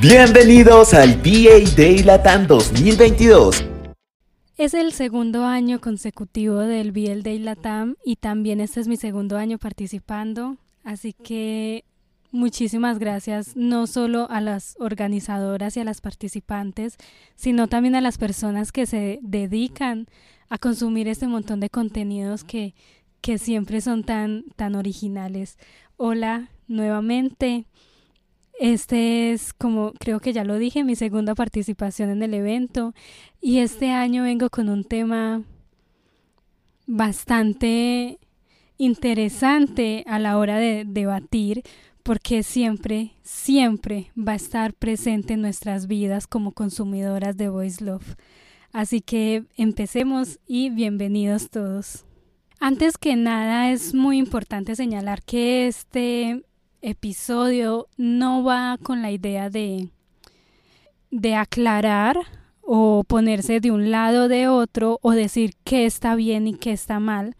Bienvenidos al VA Day Latam 2022. Es el segundo año consecutivo del VL Day Latam y también este es mi segundo año participando, así que muchísimas gracias no solo a las organizadoras y a las participantes, sino también a las personas que se dedican a consumir este montón de contenidos que, que siempre son tan, tan originales. Hola nuevamente. Este es, como creo que ya lo dije, mi segunda participación en el evento y este año vengo con un tema bastante interesante a la hora de debatir porque siempre, siempre va a estar presente en nuestras vidas como consumidoras de Voice Love. Así que empecemos y bienvenidos todos. Antes que nada es muy importante señalar que este episodio no va con la idea de, de aclarar o ponerse de un lado o de otro o decir qué está bien y qué está mal.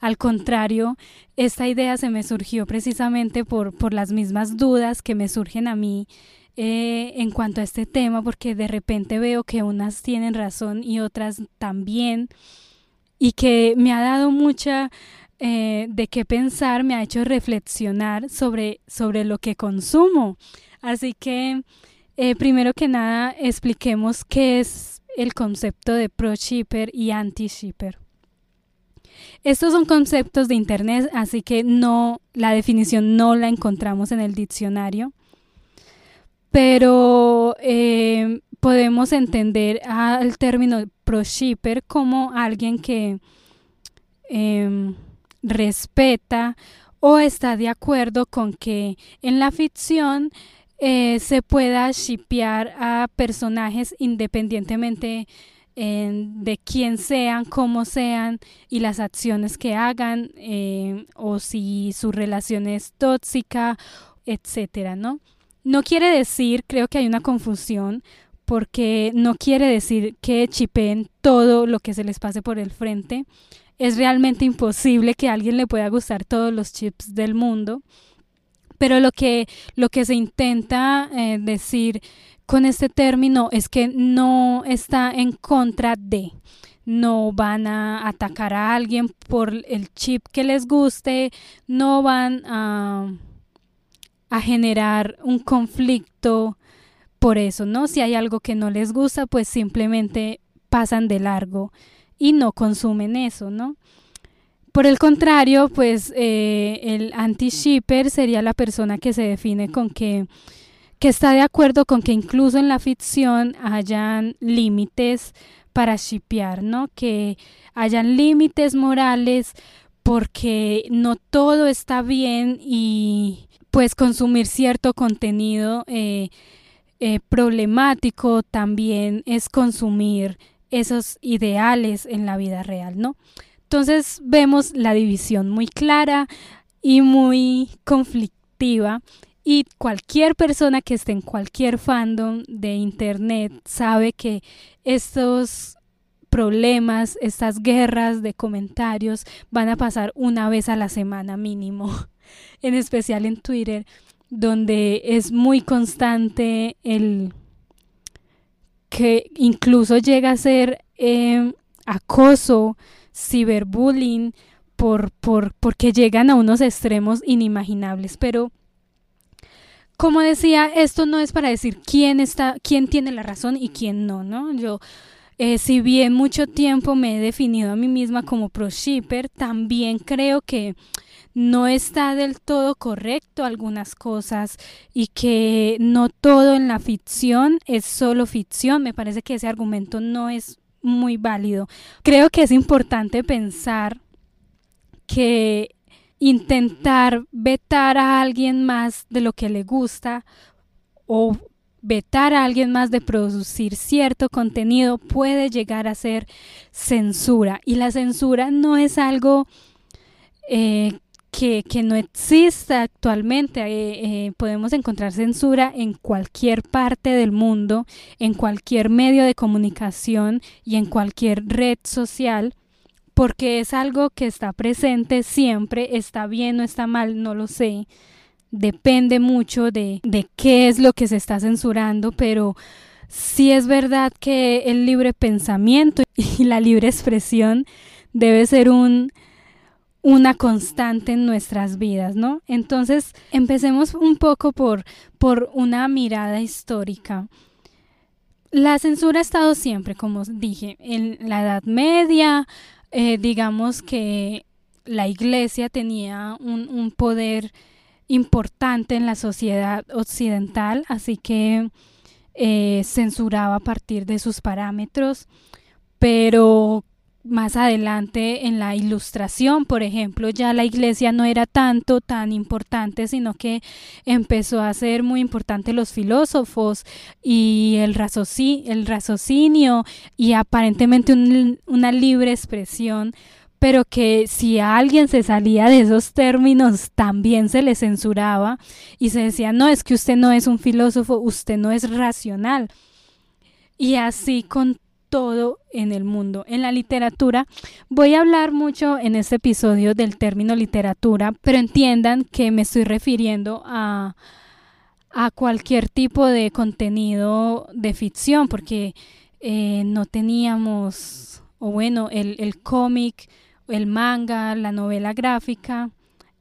Al contrario, esta idea se me surgió precisamente por, por las mismas dudas que me surgen a mí eh, en cuanto a este tema, porque de repente veo que unas tienen razón y otras también, y que me ha dado mucha eh, de qué pensar, me ha hecho reflexionar sobre, sobre lo que consumo. Así que, eh, primero que nada, expliquemos qué es el concepto de pro-shipper y anti-shipper. Estos son conceptos de Internet, así que no, la definición no la encontramos en el diccionario, pero eh, podemos entender al término pro-shipper como alguien que em, respeta o está de acuerdo con que en la ficción eh, se pueda shipear a personajes independientemente de quién sean, cómo sean y las acciones que hagan eh, o si su relación es tóxica, etcétera, ¿no? No quiere decir, creo que hay una confusión, porque no quiere decir que chipeen todo lo que se les pase por el frente, es realmente imposible que a alguien le pueda gustar todos los chips del mundo. Pero lo que, lo que se intenta eh, decir con este término es que no está en contra de, no van a atacar a alguien por el chip que les guste, no van a, a generar un conflicto por eso, ¿no? Si hay algo que no les gusta, pues simplemente pasan de largo y no consumen eso, ¿no? Por el contrario, pues eh, el anti-shipper sería la persona que se define con que, que está de acuerdo con que incluso en la ficción hayan límites para shippear, ¿no? Que hayan límites morales porque no todo está bien y pues consumir cierto contenido eh, eh, problemático también es consumir esos ideales en la vida real, ¿no? Entonces vemos la división muy clara y muy conflictiva y cualquier persona que esté en cualquier fandom de internet sabe que estos problemas, estas guerras de comentarios van a pasar una vez a la semana mínimo, en especial en Twitter, donde es muy constante el que incluso llega a ser eh, acoso, ciberbullying, por, por, porque llegan a unos extremos inimaginables. Pero, como decía, esto no es para decir quién está, quién tiene la razón y quién no, ¿no? Yo, eh, si bien mucho tiempo me he definido a mí misma como pro shipper, también creo que no está del todo correcto algunas cosas y que no todo en la ficción es solo ficción. Me parece que ese argumento no es muy válido. Creo que es importante pensar que intentar vetar a alguien más de lo que le gusta o vetar a alguien más de producir cierto contenido puede llegar a ser censura y la censura no es algo eh, que, no exista actualmente. Eh, eh, podemos encontrar censura en cualquier parte del mundo, en cualquier medio de comunicación y en cualquier red social, porque es algo que está presente siempre, está bien o está mal, no lo sé. depende mucho de, de qué es lo que se está censurando, pero sí es verdad que el libre pensamiento y la libre expresión debe ser un, una constante en nuestras vidas, ¿no? Entonces, empecemos un poco por, por una mirada histórica. La censura ha estado siempre, como dije, en la Edad Media, eh, digamos que la iglesia tenía un, un, poder importante en la sociedad occidental, así que eh, censuraba a partir de sus parámetros, pero más adelante en la ilustración, por ejemplo, ya la iglesia no era tanto tan importante, sino que empezó a ser muy importante los filósofos y el, el raciocinio y aparentemente una libre expresión pero que si alguien se salía de esos términos también se le censuraba y se decía, no, es que usted no es un filósofo, usted no es racional. Y así con todo en el mundo. En la literatura voy a hablar mucho en este episodio del término literatura, pero entiendan que me estoy refiriendo a, a cualquier tipo de contenido de ficción, porque eh, no teníamos, o bueno, el, el cómic, el manga, la novela gráfica,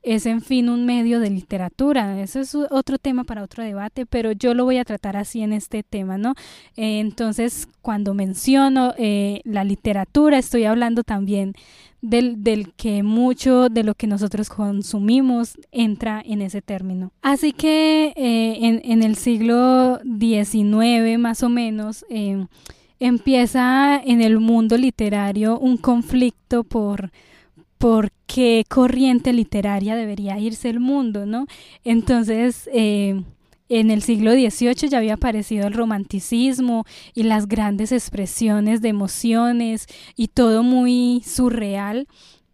es en fin un medio de literatura. Eso es otro tema para otro debate, pero yo lo voy a tratar así en este tema, ¿no? Eh, entonces, cuando menciono eh, la literatura, estoy hablando también del, del, que mucho de lo que nosotros consumimos entra en ese término. Así que eh, en, en, el siglo XIX, más o menos, empieza en el mundo literario un conflicto por por qué corriente literaria debería irse el mundo, ¿no? Entonces, eh, en el siglo XVIII ya había aparecido el romanticismo y las grandes expresiones de emociones y todo muy surreal,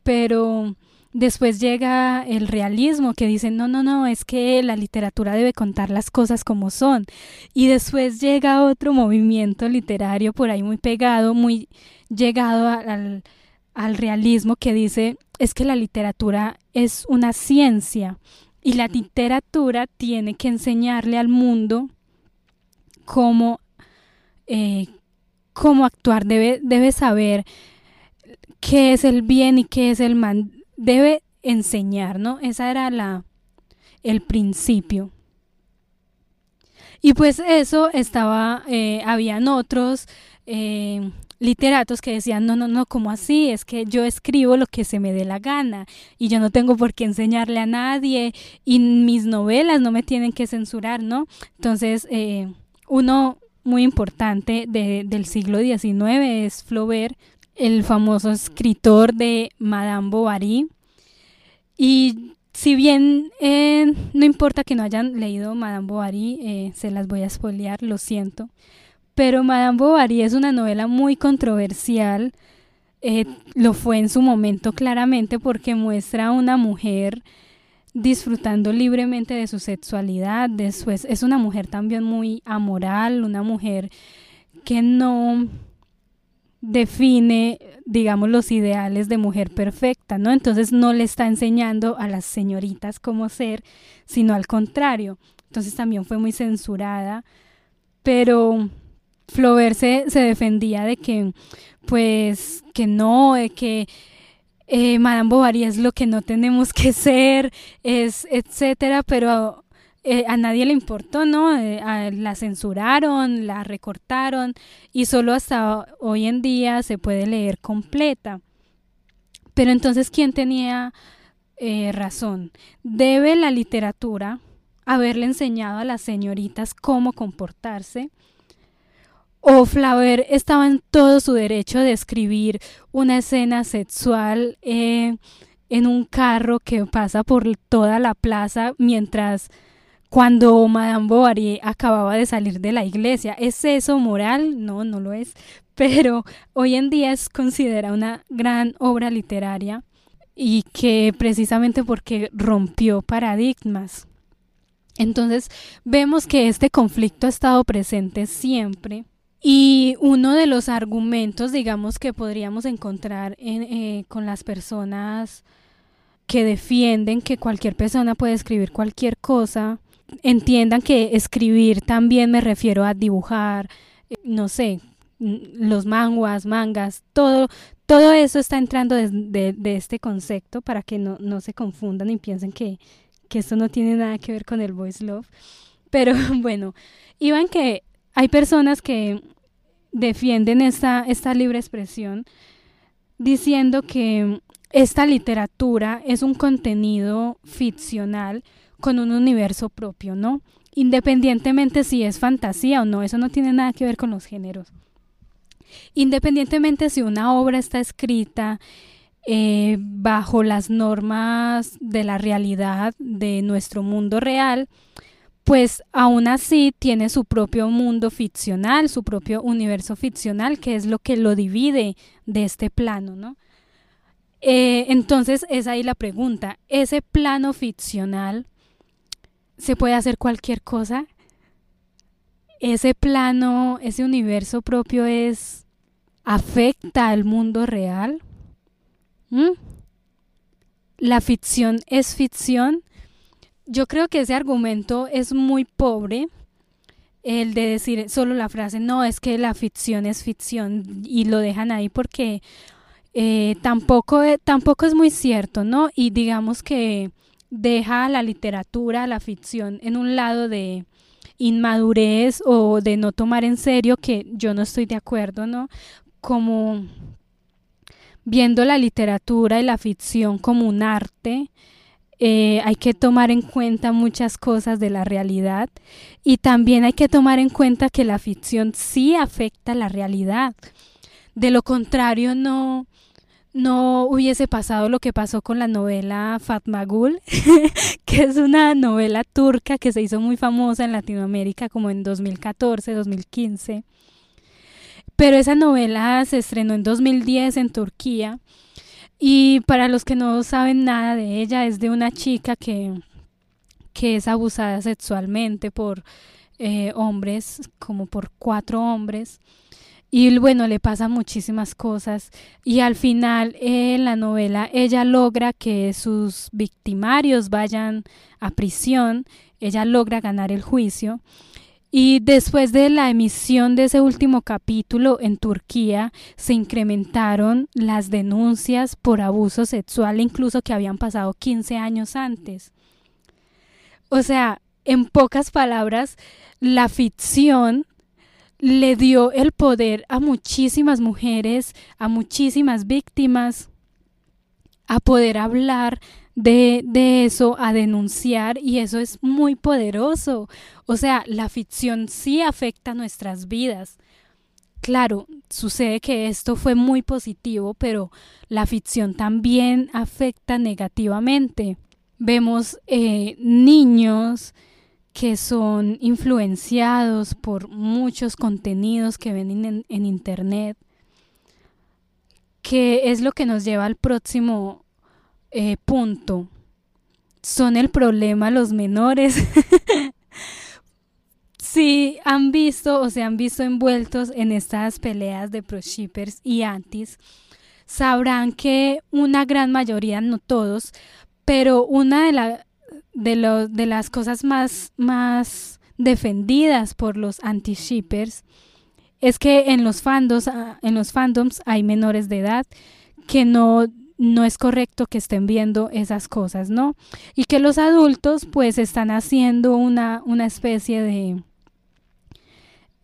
pero después llega el realismo que dice, no, no, no, es que la literatura debe contar las cosas como son. Y después llega otro movimiento literario por ahí muy pegado, muy llegado al al realismo que dice es que la literatura es una ciencia y la literatura tiene que enseñarle al mundo cómo, eh, cómo actuar, debe, debe saber qué es el bien y qué es el mal, debe enseñar, ¿no? Esa era la, el principio. Y pues eso estaba, eh, habían otros eh, literatos que decían, no, no, no, ¿cómo así? Es que yo escribo lo que se me dé la gana y yo no tengo por qué enseñarle a nadie y mis novelas no me tienen que censurar, ¿no? Entonces, eh, uno muy importante de, del siglo XIX es Flaubert, el famoso escritor de Madame Bovary. Y si bien eh, no importa que no hayan leído Madame Bovary, eh, se las voy a spoilear, lo siento. Pero Madame Bovary es una novela muy controversial. Eh, lo fue en su momento claramente porque muestra a una mujer disfrutando libremente de su sexualidad. Después es una mujer también muy amoral, una mujer que no define, digamos, los ideales de mujer perfecta, ¿no? Entonces no le está enseñando a las señoritas cómo ser, sino al contrario. Entonces también fue muy censurada, pero Flaubert se, defendía de que, pues, que no, de que eh, Madame Bovary es lo que no tenemos que ser, es, etcétera, pero eh, a nadie le importó, ¿no? Eh, la censuraron, la recortaron y solo hasta hoy en día se puede leer completa. Pero entonces, ¿quién tenía razón? ¿Debe la literatura haberle enseñado a las señoritas cómo comportarse? O Flaubert estaba en todo su derecho de escribir una escena sexual eh, en un carro que pasa por toda la plaza mientras cuando Madame Bovary acababa de salir de la iglesia. ¿Es eso moral? No, no lo es. Pero hoy en día es considerada una gran obra literaria y que precisamente porque rompió paradigmas. Entonces vemos que este conflicto ha estado presente siempre y uno de los argumentos, digamos, que podríamos encontrar en, eh, con las personas que defienden que cualquier persona puede escribir cualquier cosa, entiendan que escribir también me refiero a dibujar, eh, no sé, los manguas, mangas, todo, todo eso está entrando de, este concepto para que no, no, se confundan y piensen que, que esto no tiene nada que ver con el voice love. Pero bueno, iban que hay personas que defienden esta, esta libre expresión diciendo que esta literatura es un contenido ficcional con un universo propio, ¿no? Independientemente si es fantasía o no, eso no tiene nada que ver con los géneros. Independientemente si una obra está escrita eh, bajo las normas de la realidad de nuestro mundo real, pues aún así tiene su propio mundo ficcional, su propio universo ficcional, que es lo que lo divide de este plano, ¿no? Eh, entonces es ahí la pregunta, ¿ese plano ficcional se puede hacer cualquier cosa? ¿Ese plano, ese universo propio es afecta al mundo real? ¿Mm? ¿La ficción es ficción? Yo creo que ese argumento es muy pobre, el de decir solo la frase, no, es que la ficción es ficción y lo dejan ahí porque eh, tampoco, e, tampoco es muy cierto, ¿no? Y digamos que deja la literatura, la ficción en un lado de inmadurez o de no tomar en serio, que yo no estoy de acuerdo, ¿no? Como viendo la literatura y la ficción como un arte, eh, hay que tomar en cuenta muchas cosas de la realidad y también hay que tomar en cuenta que la ficción sí afecta la realidad. De lo contrario, no, no hubiese pasado lo que pasó con la novela Fatma Gul, que es una novela turca que se hizo muy famosa en Latinoamérica como en 2014, 2015. Pero esa novela se estrenó en 2010 en Turquía y para los que no saben nada de ella es de una chica que, que es abusada sexualmente por eh, hombres, como por cuatro hombres. Y bueno, le pasan muchísimas cosas. Y al final en la novela ella logra que sus victimarios vayan a prisión, ella logra ganar el juicio y después de la emisión de ese último capítulo en Turquía se incrementaron las denuncias por abuso sexual incluso que habían pasado 15 años antes. O sea, en pocas palabras, la ficción le dio el poder a muchísimas mujeres, a muchísimas víctimas, a poder hablar de, de, eso, a denunciar, y eso es muy poderoso. O sea, la ficción sí afecta nuestras vidas. Claro, sucede que esto fue muy positivo, pero la ficción también afecta negativamente. Vemos eh, niños que son influenciados por muchos contenidos que ven en, Internet, que es lo que nos lleva al próximo eh, punto. Son el problema los menores. si han visto o se han visto envueltos en estas peleas de pro-shippers y antis, sabrán que una gran mayoría, no todos, pero una de, de, de las cosas más, más defendidas por los anti-shippers es que en los, fandoms, ah, en los fandoms hay menores de edad que no, no es correcto que estén viendo esas cosas, ¿no? Y que los adultos pues están haciendo una, una especie de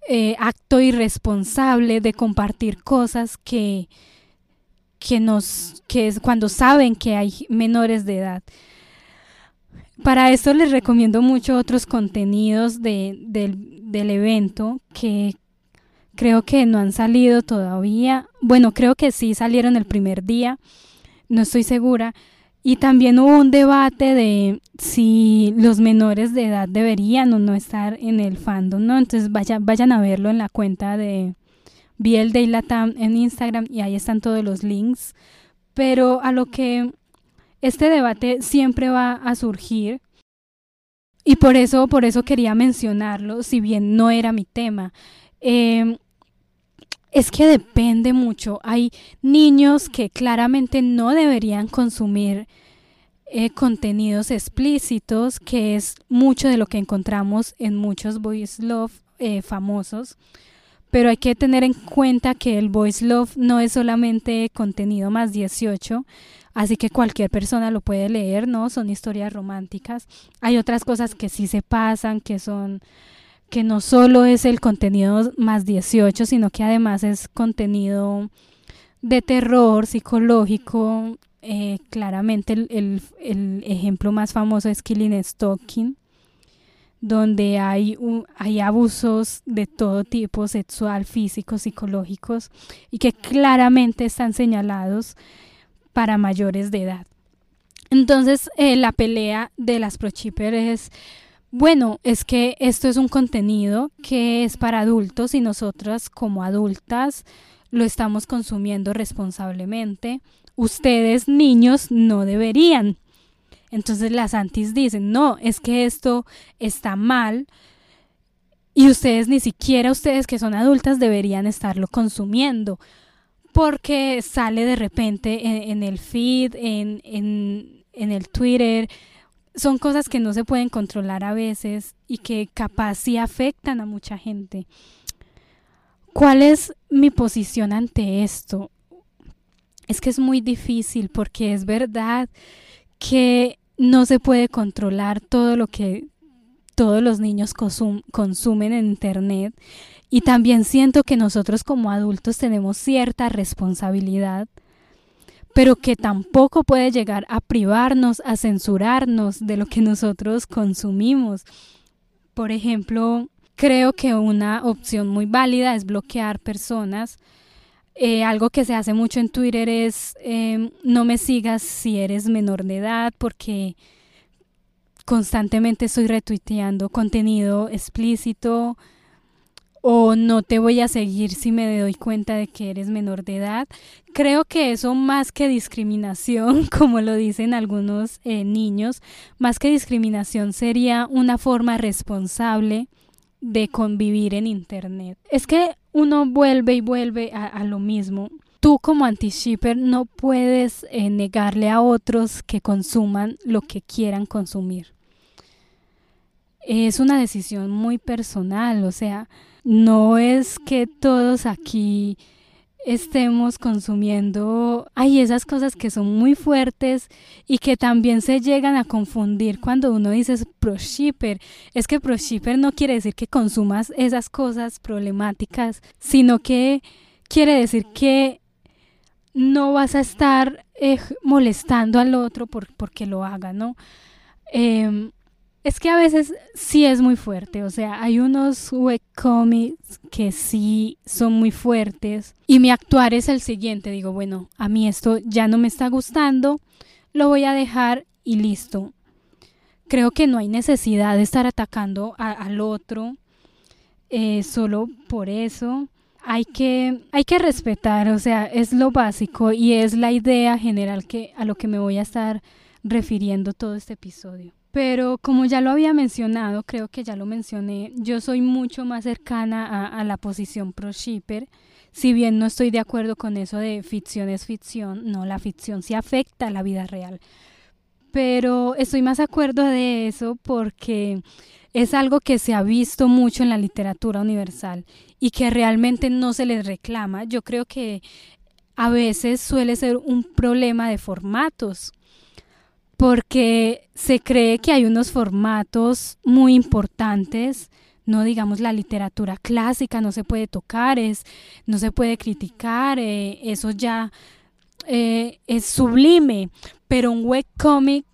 eh, acto irresponsable de compartir cosas que, que nos, que es cuando saben que hay menores de edad. Para esto les recomiendo mucho otros contenidos de, del evento que creo que no han salido todavía. Bueno, creo que sí salieron el primer día, no estoy segura. Y también hubo un debate de si los menores de edad deberían o no estar en el fandom, ¿no? Entonces vayan, vayan a verlo en la cuenta de Biel de Latam en Instagram y ahí están todos los links. Pero a lo que este debate siempre va a surgir y por eso, por eso quería mencionarlo, si bien no era mi tema. Em, es que depende mucho. Hay niños que claramente no deberían consumir eh, contenidos explícitos, que es mucho de lo que encontramos en muchos voice love eh, famosos. Pero hay que tener en cuenta que el voice love no es solamente contenido más 18, así que cualquier persona lo puede leer, ¿no? Son historias románticas. Hay otras cosas que sí se pasan, que son que no solo es el contenido más 18, sino que además es contenido de terror psicológico. Eh, claramente el, ejemplo más famoso es Killing Stalking, donde hay, hay abusos de todo tipo, sexual, físico, psicológicos, y que claramente están señalados para mayores de edad. Entonces, eh, la pelea de las ProChipper es bueno, es que esto es un contenido que es para adultos y nosotras como adultas lo estamos consumiendo responsablemente. Ustedes, niños, no deberían. Entonces las antis dicen, no, es que esto está mal y ustedes ni siquiera ustedes que son adultas deberían estarlo consumiendo porque sale de repente en, el feed, en, el Twitter, son cosas que no se pueden controlar a veces y que capaz sí afectan a mucha gente. ¿Cuál es mi posición ante esto? Es que es muy difícil porque es verdad que no se puede controlar todo lo que todos los niños consumen en Internet y también siento que nosotros como adultos tenemos cierta responsabilidad pero que tampoco puede llegar a privarnos, a censurarnos de lo que nosotros consumimos. Por ejemplo, creo que una opción muy válida es bloquear personas. Eh, algo que se hace mucho en Twitter es em, no me sigas si eres menor de edad porque constantemente estoy retuiteando contenido explícito, o no te voy a seguir si me doy cuenta de que eres menor de edad. Creo que eso más que discriminación, como lo dicen algunos eh, niños, más que discriminación sería una forma responsable de convivir en Internet. Es que uno vuelve y vuelve a, lo mismo. Tú como anti-shipper no puedes eh, negarle a otros que consuman lo que quieran consumir. Es una decisión muy personal, o sea, no es que todos aquí estemos consumiendo, hay esas cosas que son muy fuertes y que también se llegan a confundir cuando uno dice pro shipper. Es que pro shipper no quiere decir que consumas esas cosas problemáticas, sino que quiere decir que no vas a estar eh, molestando al otro por, porque lo haga, ¿no? Em, es que a veces sí es muy fuerte, o sea, hay unos webcomics que sí son muy fuertes y mi actuar es el siguiente, digo, bueno, a mí esto ya no me está gustando, lo voy a dejar y listo. Creo que no hay necesidad de estar atacando al otro eh, solo por eso. Hay que, hay que respetar, o sea, es lo básico y es la idea general que, a lo que me voy a estar refiriendo todo este episodio. Pero como ya lo había mencionado, creo que ya lo mencioné, yo soy mucho más cercana a, la posición pro shipper. Si bien no estoy de acuerdo con eso de ficción es ficción, no, la ficción sí afecta a la vida real. Pero estoy más de acuerdo de eso porque es algo que se ha visto mucho en la literatura universal y que realmente no se les reclama. Yo creo que a veces suele ser un problema de formatos porque se cree que hay unos formatos muy importantes, no digamos la literatura clásica, no se puede tocar, es, no se puede criticar, eh, eso ya eh, es sublime, pero un webcomic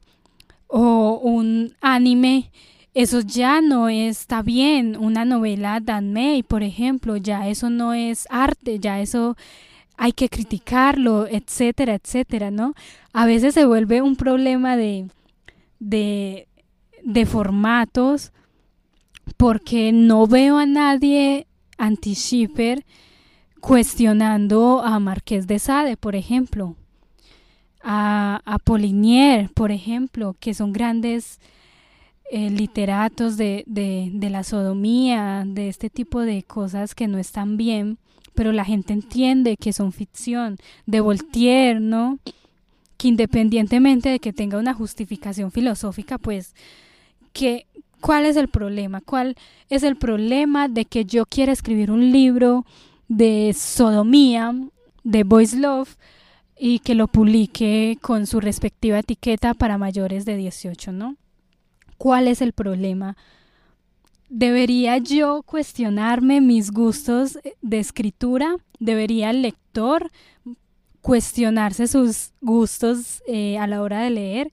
o un anime, eso ya no está bien, una novela Dan May, por ejemplo, ya eso no es arte, ya eso hay que criticarlo, etcétera, etcétera, ¿no? A veces se vuelve un problema de, de, formatos porque no veo a nadie anti-shipper cuestionando a Marqués de Sade, por ejemplo, a, a Polinier, por ejemplo, que son grandes eh, literatos de, de, de la sodomía, de este tipo de cosas que no están bien pero la gente entiende que son ficción, de Voltaire, ¿no? que independientemente de que tenga una justificación filosófica, pues, que, ¿cuál es el problema? ¿Cuál es el problema de que yo quiera escribir un libro de sodomía, de boys love, y que lo publique con su respectiva etiqueta para mayores de 18, ¿no? ¿Cuál es el problema? ¿Debería yo cuestionarme mis gustos de escritura? ¿Debería el lector cuestionarse sus gustos eh, a la hora de leer?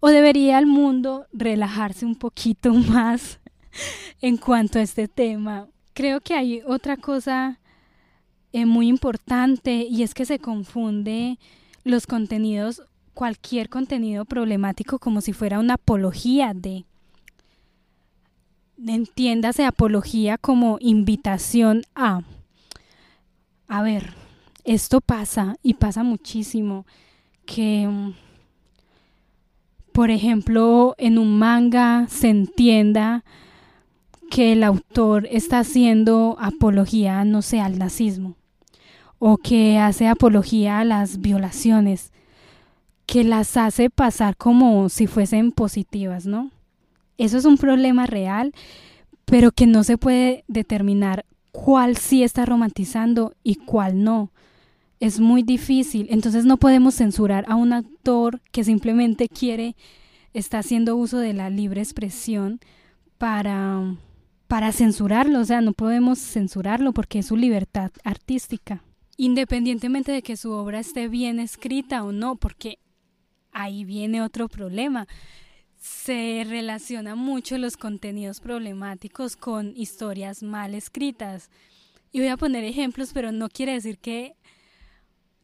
¿O debería el mundo relajarse un poquito más en cuanto a este tema? Creo que hay otra cosa eh, muy importante y es que se confunde los contenidos, cualquier contenido problemático como si fuera una apología de. Entiéndase apología como invitación a. A ver, esto pasa y pasa muchísimo que, mm, por ejemplo, en un manga se entienda que el autor está haciendo apología, no sé, al nazismo o que hace apología a las violaciones, que las hace pasar como si fuesen positivas, ¿no? Eso es un problema real, pero que no se puede determinar cuál sí está romantizando y cuál no. Es muy difícil, entonces no podemos censurar a un actor que simplemente quiere, está haciendo uso de la libre expresión para, para censurarlo, o sea, no podemos censurarlo porque es su libertad artística independientemente de que su obra esté bien escrita o no, porque ahí viene otro problema. Se relaciona mucho los contenidos problemáticos con historias mal escritas. Y voy a poner ejemplos, pero no quiere decir que...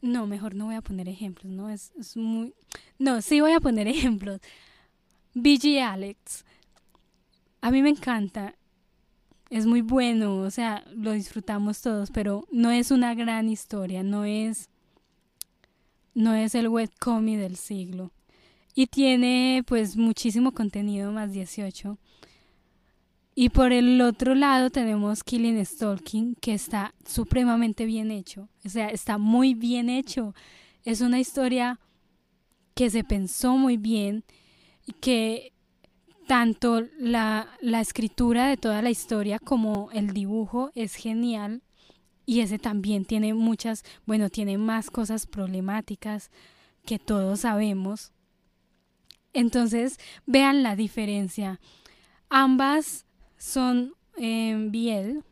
No, mejor no voy a poner ejemplos, ¿no? Es, muy... No, sí voy a poner ejemplos. BG Alex. A mí me encanta es muy bueno, o sea, lo disfrutamos todos, pero no es una gran historia, no es no es el webcomic del siglo. Y tiene pues muchísimo contenido más 18. Y por el otro lado tenemos Killing Stalking, que está supremamente bien hecho. O sea, está muy bien hecho. Es una historia que se pensó muy bien que tanto la, la, escritura de toda la historia como el dibujo es genial y ese también tiene muchas, bueno, tiene más cosas problemáticas que todos sabemos. Entonces, vean la diferencia. Ambas son eh, biel,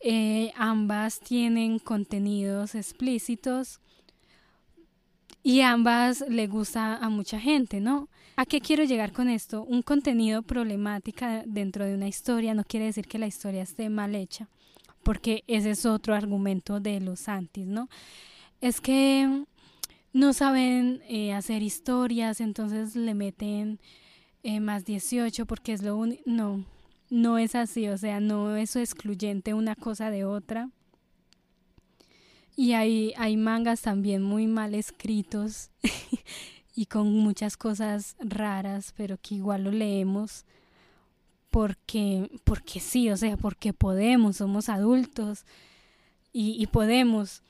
eh, ambas tienen contenidos explícitos y ambas le gusta a mucha gente, ¿no? ¿A qué quiero llegar con esto? Un contenido problemática dentro de una historia no quiere decir que la historia esté mal hecha, porque ese es otro argumento de los antis, ¿no? Es que no saben eh, hacer historias, entonces le meten eh, más 18 porque es lo único. No, no es así, o sea, no es excluyente una cosa de otra. Y hay, hay mangas también muy mal escritos y con muchas cosas raras, pero que igual lo leemos porque, porque sí, o sea, porque podemos, somos adultos y, podemos.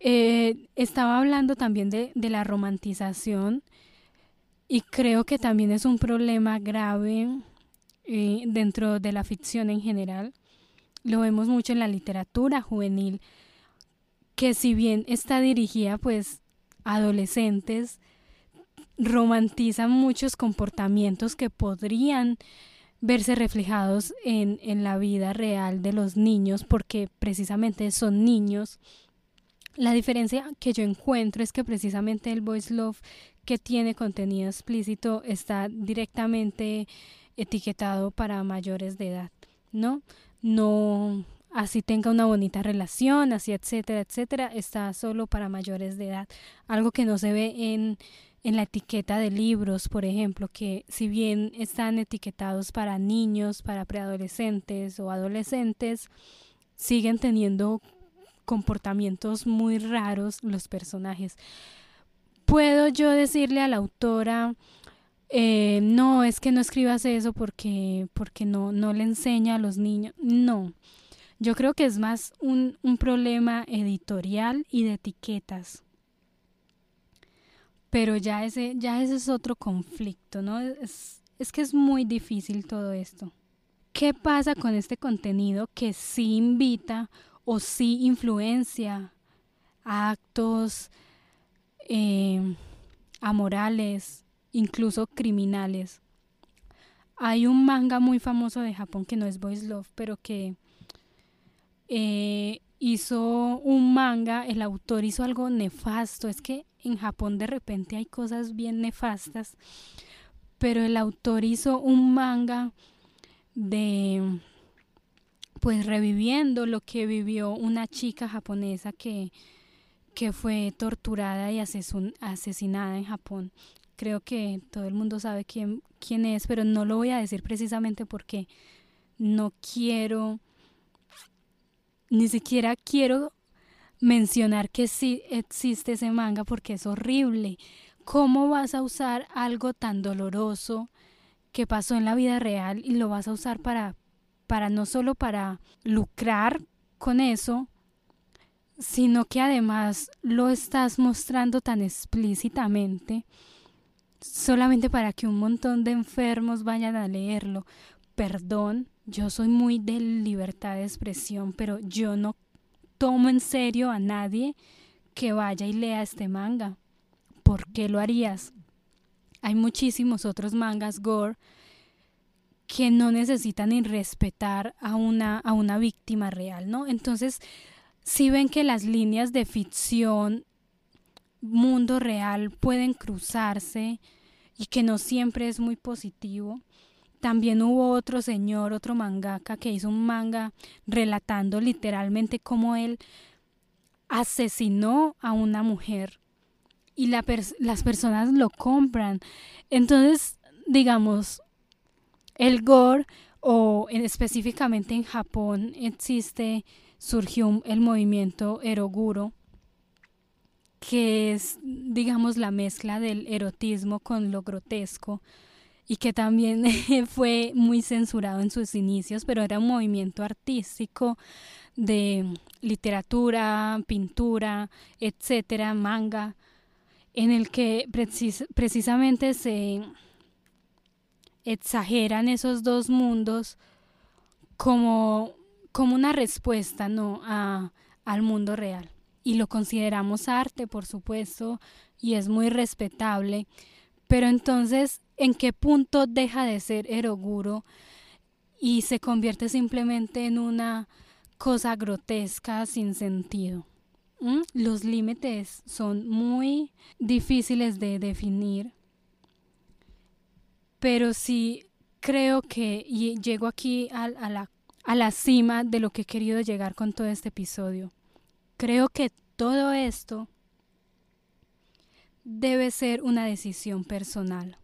Eh, estaba hablando también de, de la romantización y creo que también es un problema grave eh, dentro de la ficción en general. Lo vemos mucho en la literatura juvenil, que si bien está dirigida pues a adolescentes, romantizan muchos comportamientos que podrían verse reflejados en, en la vida real de los niños porque precisamente son niños. La diferencia que yo encuentro es que precisamente el voice love que tiene contenido explícito está directamente etiquetado para mayores de edad, ¿no? No así tenga una bonita relación, así etcétera, etcétera, está solo para mayores de edad, algo que no se ve en en la etiqueta de libros, por ejemplo, que si bien están etiquetados para niños, para preadolescentes o adolescentes, siguen teniendo comportamientos muy raros los personajes. ¿Puedo yo decirle a la autora, eh, no, es que no escribas eso porque, porque no, no le enseña a los niños? No, yo creo que es más un, un problema editorial y de etiquetas pero ya ese, ya ese es otro conflicto, ¿no? Es, es que es muy difícil todo esto. ¿Qué pasa con este contenido que sí invita o sí influencia a actos eh, amorales, incluso criminales? Hay un manga muy famoso de Japón que no es Boys Love, pero que eh, hizo un manga, el autor hizo algo nefasto. Es que en Japón de repente hay cosas bien nefastas, pero el autor hizo un manga de pues reviviendo lo que vivió una chica japonesa que, que fue torturada y asesinada en Japón. Creo que todo el mundo sabe quién, quién es, pero no lo voy a decir precisamente porque no quiero, ni siquiera quiero mencionar que sí existe ese manga porque es horrible. ¿Cómo vas a usar algo tan doloroso que pasó en la vida real y lo vas a usar para, para no solo para lucrar con eso, sino que además lo estás mostrando tan explícitamente solamente para que un montón de enfermos vayan a leerlo. Perdón, yo soy muy de libertad de expresión, pero yo no tomo en serio a nadie que vaya y lea este manga. ¿Por qué lo harías? Hay muchísimos otros mangas gore que no necesitan ni respetar a una, a una víctima real, ¿no? Entonces, si ven que las líneas de ficción, mundo real pueden cruzarse y que no siempre es muy positivo. También hubo otro señor, otro mangaka, que hizo un manga relatando literalmente cómo él asesinó a una mujer y la las personas lo compran. Entonces, digamos, el gore o específicamente en Japón existe, surgió el movimiento eroguro, que es, digamos, la mezcla del erotismo con lo grotesco y que también fue muy censurado en sus inicios, pero era un movimiento artístico de literatura, pintura, etcétera, manga, en el que precisamente se exageran esos dos mundos como, como una respuesta ¿no? a, al mundo real. Y lo consideramos arte, por supuesto, y es muy respetable. Pero entonces, ¿en qué punto deja de ser eroguro y se convierte simplemente en una cosa grotesca sin sentido? ¿Mm? Los límites son muy difíciles de definir, pero sí creo que llego aquí a, la, cima de lo que he querido llegar con todo este episodio. Creo que todo esto debe ser una decisión personal.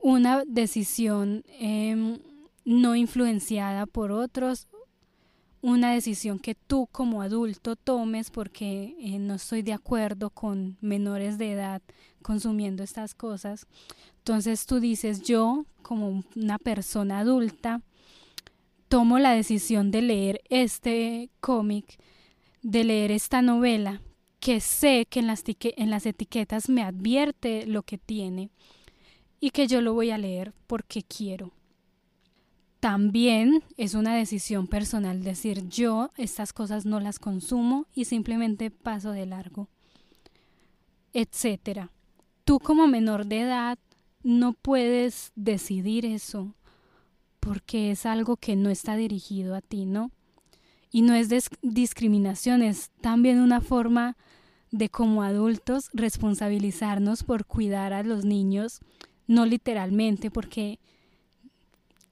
Una decisión em, no influenciada por otros una decisión que tú como adulto tomes porque eh, no estoy de acuerdo con menores de edad consumiendo estas cosas. Entonces tú dices, yo como una persona adulta, tomo la decisión de leer este cómic, de leer esta novela, que sé que en las, en las etiquetas me advierte lo que tiene y que yo lo voy a leer porque quiero también es una decisión personal decir yo estas cosas no las consumo y simplemente paso de largo, etcétera. Tú como menor de edad no puedes decidir eso porque es algo que no está dirigido a ti, ¿no? Y no es discriminación, es también una forma de como adultos responsabilizarnos por cuidar a los niños, no literalmente, porque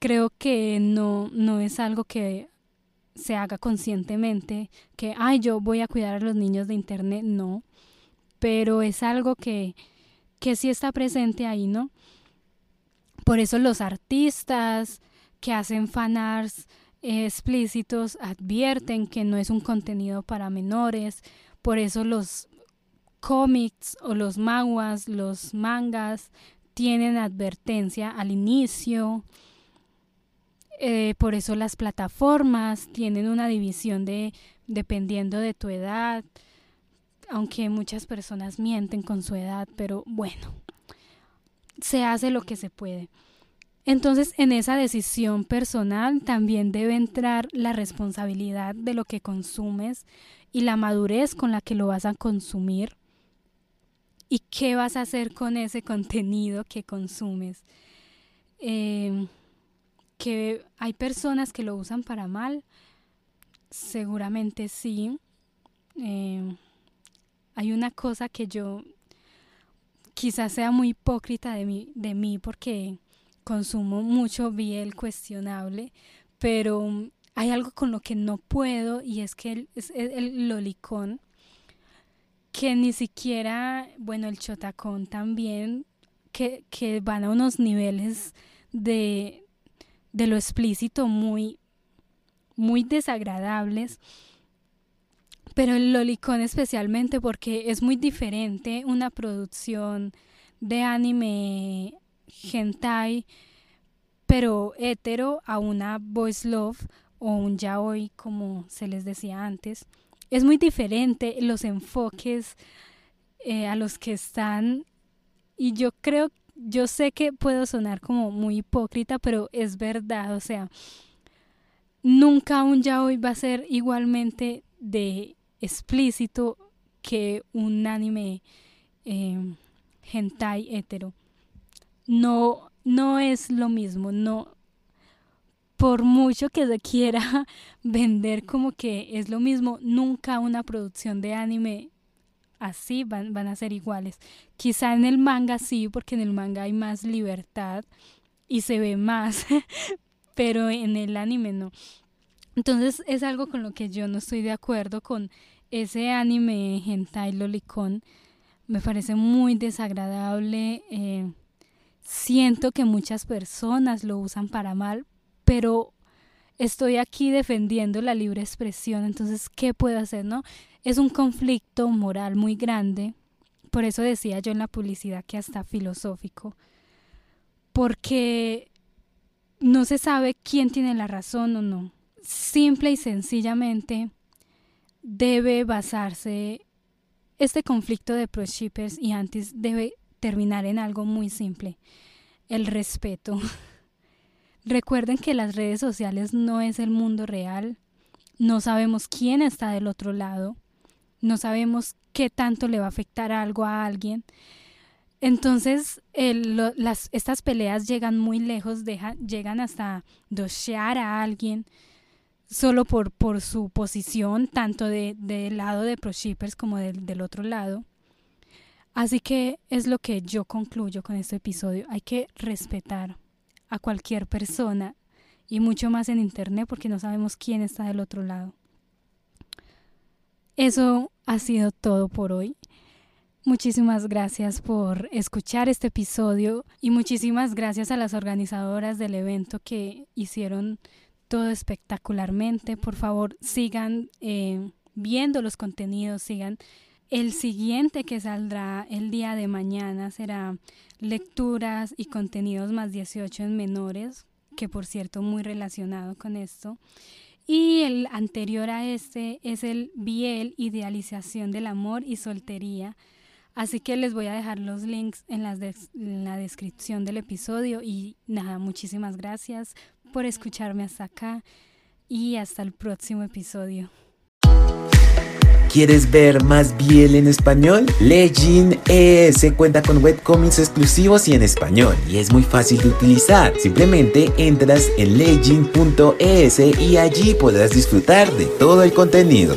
creo que no, no es algo que se haga conscientemente, que, ay, yo voy a cuidar a los niños de Internet, no, pero es algo que, que sí está presente ahí, ¿no? Por eso los artistas que hacen fanarts explícitos advierten que no es un contenido para menores, por eso los cómics o los manguas, los mangas tienen advertencia al inicio, eh, por eso las plataformas tienen una división de dependiendo de tu edad. aunque muchas personas mienten con su edad, pero bueno, se hace lo que se puede. Entonces, en esa decisión personal también debe entrar la responsabilidad de lo que consumes y la madurez con la que lo vas a consumir y qué vas a hacer con ese contenido que consumes. Em, que hay personas que lo usan para mal, seguramente sí. Em, hay una cosa que yo quizás sea muy hipócrita de mí, de mí porque consumo mucho biel cuestionable, pero hay algo con lo que no puedo y es que el, es el lolicón, que ni siquiera, bueno, el chotacón también, que, que van a unos niveles de, de lo explícito muy, muy desagradables. Pero el lolicón especialmente porque es muy diferente una producción de anime hentai, pero hetero a una voice love o un yaoi como se les decía antes. Es muy diferente los enfoques eh, a los que están y yo creo, yo sé que puedo sonar como muy hipócrita, pero es verdad, o sea, nunca un yaoi va a ser igualmente de explícito que un anime eh, hentai hetero. No, no es lo mismo, no, por mucho que se quiera vender como que es lo mismo, nunca una producción de anime así van, van a ser iguales. Quizá en el manga sí, porque en el manga hay más libertad y se ve más, pero en el anime no. Entonces es algo con lo que yo no estoy de acuerdo con ese anime hentai lolicón. Me parece muy desagradable. Eh, siento que muchas personas lo usan para mal, pero estoy aquí defendiendo la libre expresión, entonces, ¿qué puedo hacer, no? Es un conflicto moral muy grande, por eso decía yo en la publicidad que hasta filosófico, porque no se sabe quién tiene la razón o no. Simple y sencillamente debe basarse este conflicto de pro-shippers y antes debe terminar en algo muy simple, el respeto. Recuerden que las redes sociales no es el mundo real, no sabemos quién está del otro lado, no sabemos qué tanto le va a afectar algo a alguien. Entonces, estas peleas llegan muy lejos, llegan hasta dochear a alguien solo por, su posición, tanto del de, lado de ProShippers como del otro lado. Así que es lo que yo concluyo con este episodio. Hay que respetar a cualquier persona y mucho más en Internet porque no sabemos quién está del otro lado. Eso ha sido todo por hoy. Muchísimas gracias por escuchar este episodio y muchísimas gracias a las organizadoras del evento que hicieron todo espectacularmente. Por favor, sigan eh, viendo los contenidos, sigan el siguiente que saldrá el día de mañana será lecturas y contenidos más 18 en menores, que por cierto muy relacionado con esto. Y el anterior a este es el Biel, Idealización del Amor y Soltería. Así que les voy a dejar los links en, en la descripción del episodio. Y nada, muchísimas gracias por escucharme hasta acá y hasta el próximo episodio. ¿Quieres ver más Biel en español? Legend ES cuenta con webcomics exclusivos y en español y es muy fácil de utilizar. Simplemente entras en legend.es y allí podrás disfrutar de todo el contenido.